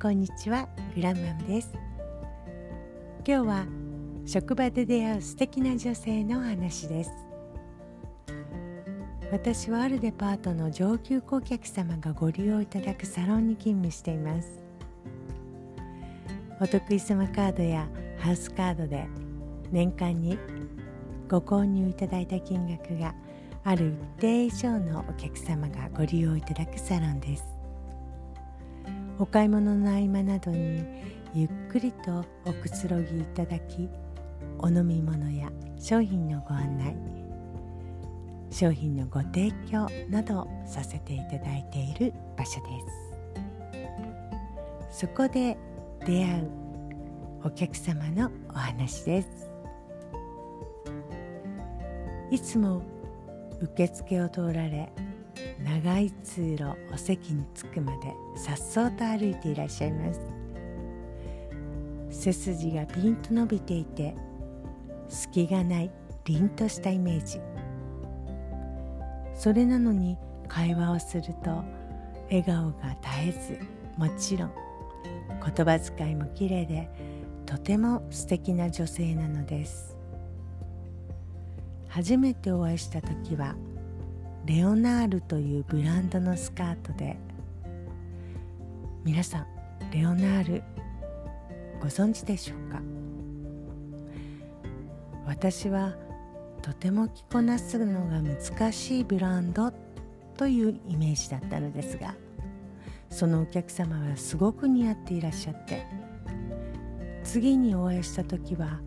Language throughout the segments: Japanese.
こんにちはグランマムです。今日は職場で出会う素敵な女性の話です。私はあるデパートの上級顧客様がご利用いただくサロンに勤務しています。お得意様カードやハウスカードで年間にご購入いただいた金額がある一定以上のお客様がご利用いただくサロンです。お買い物の合間などにゆっくりとおくつろぎいただきお飲み物や商品のご案内商品のご提供などさせていただいている場所です。そこで出会うお客様のお話です。いつも受付を通られ長い通路お席に着くまでさっそうと歩いていらっしゃいます。背筋がピンと伸びていて隙がない凛としたイメージ。それなのに会話をすると笑顔が絶えずもちろん言葉遣いも綺麗でとても素敵な女性なのです。初めてお会いした時はレオナールというブランドのスカートで。皆さんレオナールご存知でしょうか？私はとても着こなすのが難しいブランドというイメージだったのですがそのお客様はすごく似合っていらっしゃって次にお会いした時は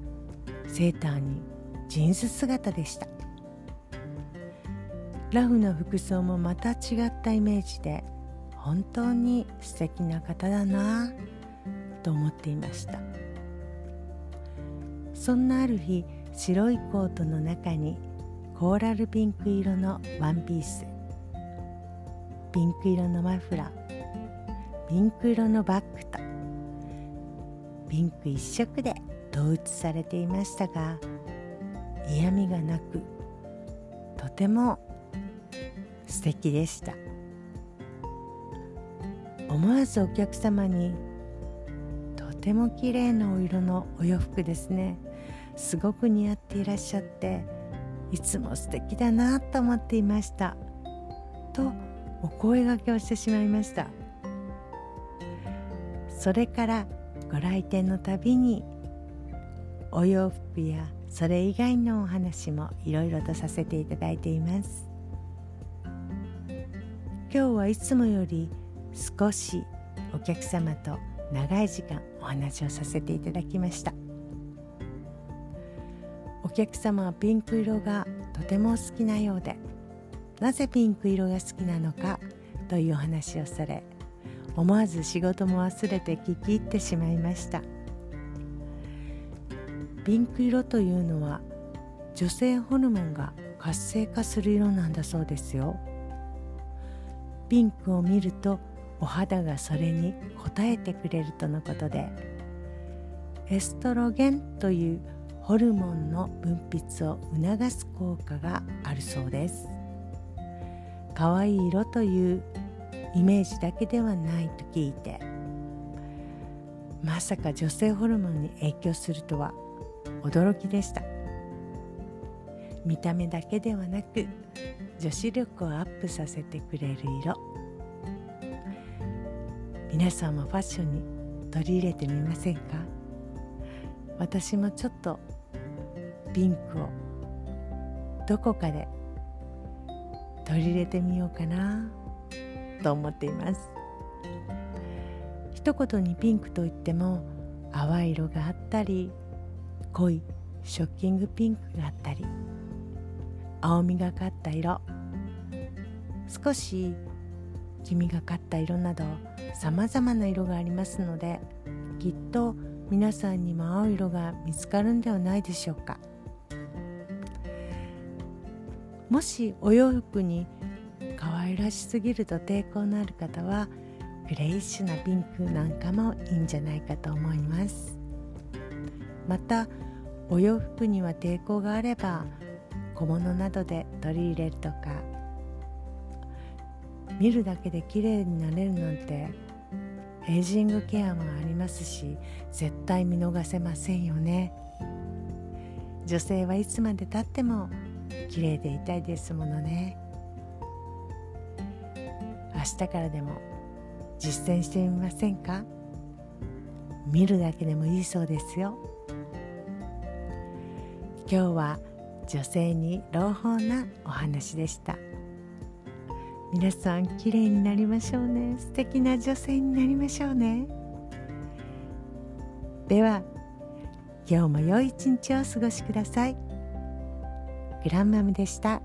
セーターにジーンズ姿でした。ラフな服装もまた違ったイメージで本当に素敵な方だなと思っていました。そんなある日白いコートの中にコーラルピンク色のワンピースピンク色のマフラーピンク色のバッグとピンク一色で統一されていましたが嫌味がなくとても素敵でした。思わずお客様にとても綺麗なお色のお洋服ですね。すごく似合っていらっしゃっていつも素敵だなと思っていました。とお声がけをしてしまいました。それからご来店のたびにお洋服やそれ以外のお話もいろいろとさせていただいています。今日はいつもより少しお客様と長い時間お話をさせていただきました。お客様はピンク色がとても好きなようでなぜピンク色が好きなのかというお話をされ思わず仕事も忘れて聞き入ってしまいました。ピンク色というのは女性ホルモンが活性化する色なんだそうですよ。ピンクを見るとお肌がそれに応えてくれるとのことでエストロゲンというホルモンの分泌を促す効果があるそうです。可愛い色というイメージだけではないと聞いてまさか女性ホルモンに影響するとは驚きでした。見た目だけではなく女子力をアップさせてくれる色。皆さんもファッションに取り入れてみませんか？私もちょっとピンクをどこかで取り入れてみようかなと思っています。一言にピンクといっても淡い色があったり濃いショッキングピンクがあったり青みがかった色少し黄みがかった色などさまざまな色がありますのできっと皆さんにも青い色が見つかるんではないでしょうか。もしお洋服に可愛らしすぎると抵抗のある方はグレイッシュなピンクなんかもいいんじゃないかと思います。またお洋服には抵抗があれば小物などで取り入れるとか見るだけで綺麗になれるなんてエイジングケアもありますし絶対見逃せませんよね。女性はいつまでたっても綺麗でいたいですものね。明日からでも実践してみませんか？見るだけでもいいそうですよ。今日は女性に朗報なお話でした。皆さん綺麗になりましょうね。素敵な女性になりましょうね。では今日も良い一日をお過ごしください。グランマムでした。